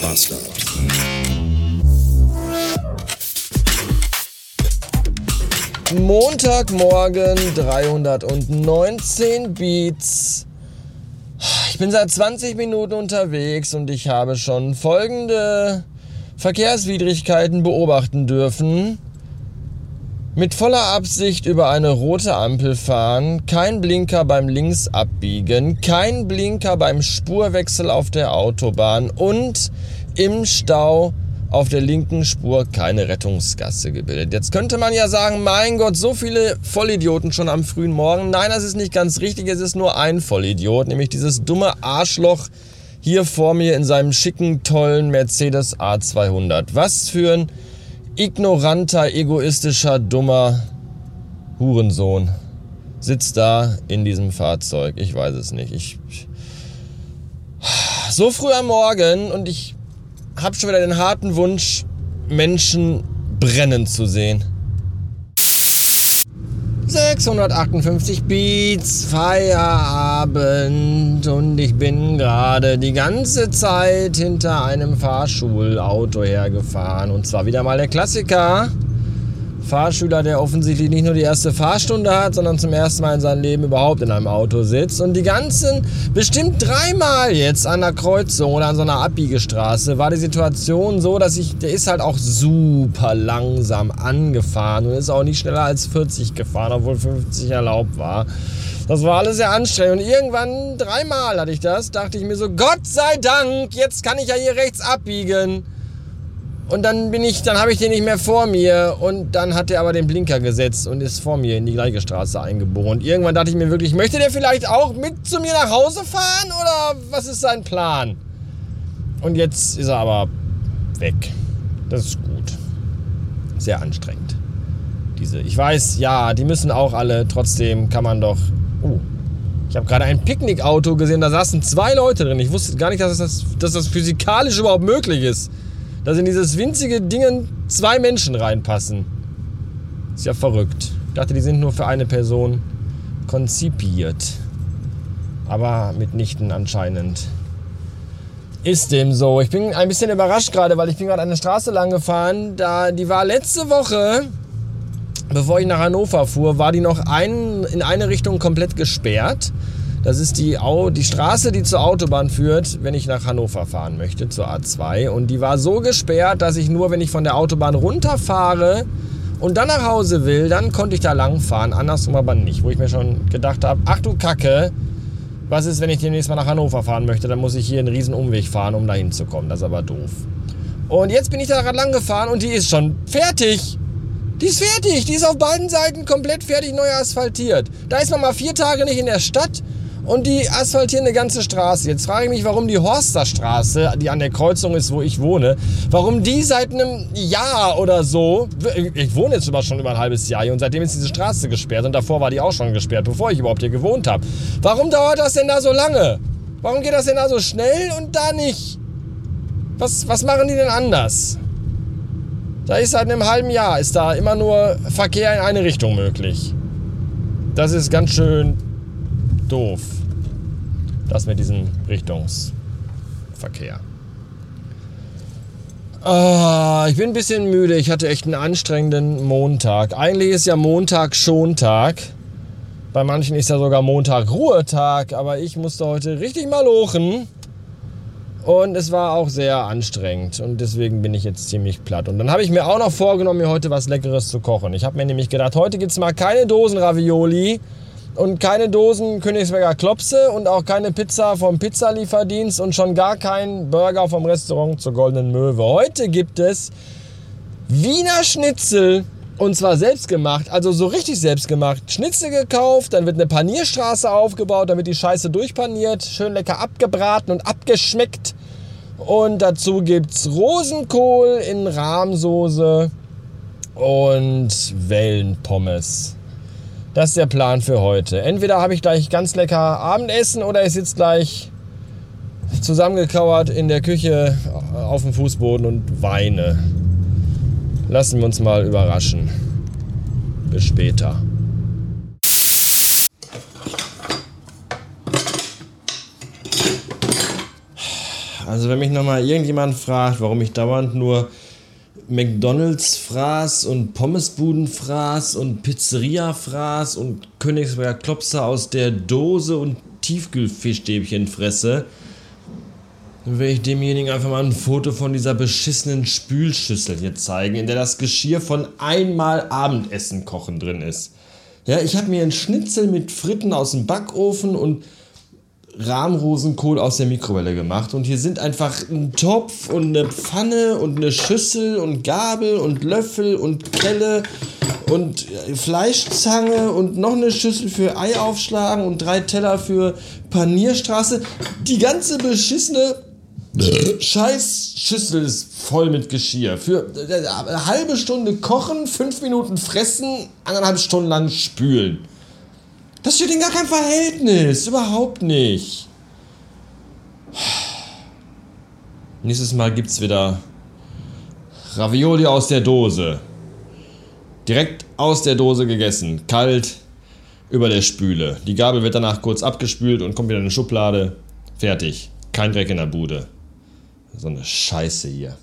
Bastard. Montagmorgen 319 Beats. Ich bin seit 20 Minuten unterwegs und ich habe schon folgende Verkehrswidrigkeiten beobachten dürfen. Mit voller Absicht über eine rote Ampel fahren, kein Blinker beim Linksabbiegen, kein Blinker beim Spurwechsel auf der Autobahn und im Stau auf der linken Spur keine Rettungsgasse gebildet. Jetzt könnte man ja sagen, mein Gott, so viele Vollidioten schon am frühen Morgen. Nein, das ist nicht ganz richtig, es ist nur ein Vollidiot, nämlich dieses dumme Arschloch hier vor mir in seinem schicken, tollen Mercedes A200. Was für ein ignoranter, egoistischer, dummer Hurensohn sitzt da in diesem Fahrzeug. Ich weiß es nicht. Ich so früh am Morgen und ich habe schon wieder den harten Wunsch, Menschen brennen zu sehen. 658 Beats, Feierabend und ich bin gerade die ganze Zeit hinter einem Fahrschulauto hergefahren. Und zwar wieder mal der Klassiker. Fahrschüler, der offensichtlich nicht nur die erste Fahrstunde hat, sondern zum ersten Mal in seinem Leben überhaupt in einem Auto sitzt. Und die ganzen, bestimmt dreimal jetzt an der Kreuzung oder an so einer Abbiegestraße, war die Situation so, dass ich, der ist halt auch super langsam angefahren und ist auch nicht schneller als 40 gefahren, obwohl 50 erlaubt war. Das war alles sehr anstrengend. Und irgendwann, dreimal hatte ich das, dachte ich mir so, Gott sei Dank, jetzt kann ich ja hier rechts abbiegen. Und dann bin ich, dann habe ich den nicht mehr vor mir und dann hat er aber den Blinker gesetzt und ist vor mir in die gleiche Straße eingeboren. Und irgendwann dachte ich mir wirklich, möchte der vielleicht auch mit zu mir nach Hause fahren oder was ist sein Plan? Und jetzt ist er aber weg. Das ist gut. Sehr anstrengend. Diese, ich weiß, ja, die müssen auch alle, trotzdem kann man doch. Oh, ich habe gerade ein Picknickauto gesehen, da saßen zwei Leute drin. Ich wusste gar nicht, dass das, dass das physikalisch überhaupt möglich ist dass in dieses winzige Ding zwei Menschen reinpassen. Ist ja verrückt. Ich dachte, die sind nur für eine Person konzipiert. Aber mitnichten anscheinend. Ist dem so. Ich bin ein bisschen überrascht gerade, weil ich bin gerade eine Straße lang gefahren. Da, die war letzte Woche, bevor ich nach Hannover fuhr, war die noch ein, in eine Richtung komplett gesperrt. Das ist die, Au die Straße, die zur Autobahn führt, wenn ich nach Hannover fahren möchte, zur A2. Und die war so gesperrt, dass ich nur, wenn ich von der Autobahn runterfahre und dann nach Hause will, dann konnte ich da lang fahren. Andersrum aber nicht. Wo ich mir schon gedacht habe, ach du Kacke, was ist, wenn ich demnächst mal nach Hannover fahren möchte? Dann muss ich hier einen riesen Umweg fahren, um da hinzukommen. Das ist aber doof. Und jetzt bin ich da gerade lang gefahren und die ist schon fertig. Die ist fertig. Die ist auf beiden Seiten komplett fertig, neu asphaltiert. Da ist man mal vier Tage nicht in der Stadt und die asphaltieren eine ganze Straße. Jetzt frage ich mich, warum die Horsterstraße, die an der Kreuzung ist, wo ich wohne, warum die seit einem Jahr oder so, ich wohne jetzt schon über ein halbes Jahr hier und seitdem ist diese Straße gesperrt und davor war die auch schon gesperrt, bevor ich überhaupt hier gewohnt habe. Warum dauert das denn da so lange? Warum geht das denn da so schnell und da nicht? Was, was machen die denn anders? Da ist seit einem halben Jahr ist da immer nur Verkehr in eine Richtung möglich. Das ist ganz schön doof. Das mit diesem Richtungsverkehr. Ah, ich bin ein bisschen müde. Ich hatte echt einen anstrengenden Montag. Eigentlich ist ja Montag schon Tag. Bei manchen ist ja sogar Montag Ruhetag. Aber ich musste heute richtig mal lochen. Und es war auch sehr anstrengend. Und deswegen bin ich jetzt ziemlich platt. Und dann habe ich mir auch noch vorgenommen, mir heute was Leckeres zu kochen. Ich habe mir nämlich gedacht, heute gibt es mal keine Dosen Ravioli und keine Dosen Königsberger Klopse und auch keine Pizza vom Pizzalieferdienst und schon gar kein Burger vom Restaurant zur Goldenen Möwe. Heute gibt es Wiener Schnitzel und zwar selbst gemacht, also so richtig selbst gemacht. Schnitzel gekauft, dann wird eine Panierstraße aufgebaut, damit die Scheiße durchpaniert, schön lecker abgebraten und abgeschmeckt. Und dazu gibt es Rosenkohl in Rahmsoße und Wellenpommes. Das ist der Plan für heute. Entweder habe ich gleich ganz lecker Abendessen oder ich sitze gleich zusammengekauert in der Küche auf dem Fußboden und weine. Lassen wir uns mal überraschen. Bis später. Also wenn mich nochmal irgendjemand fragt, warum ich dauernd nur McDonalds fraß und Pommesbuden fraß und Pizzeria fraß und Königsberger Klopser aus der Dose und Tiefkühlfischstäbchen fresse, dann werde ich demjenigen einfach mal ein Foto von dieser beschissenen Spülschüssel hier zeigen, in der das Geschirr von einmal Abendessen kochen drin ist. Ja, ich habe mir einen Schnitzel mit Fritten aus dem Backofen und Rahmrosenkohl aus der Mikrowelle gemacht und hier sind einfach ein Topf und eine Pfanne und eine Schüssel und Gabel und Löffel und Kelle und Fleischzange und noch eine Schüssel für Ei aufschlagen und drei Teller für Panierstraße. Die ganze beschissene Scheiß Schüssel ist voll mit Geschirr. Für eine halbe Stunde kochen, fünf Minuten fressen, eineinhalb Stunden lang spülen. Das steht in gar keinem Verhältnis. Überhaupt nicht. Nächstes Mal gibt's wieder Ravioli aus der Dose. Direkt aus der Dose gegessen. Kalt über der Spüle. Die Gabel wird danach kurz abgespült und kommt wieder in eine Schublade. Fertig. Kein Dreck in der Bude. So eine Scheiße hier.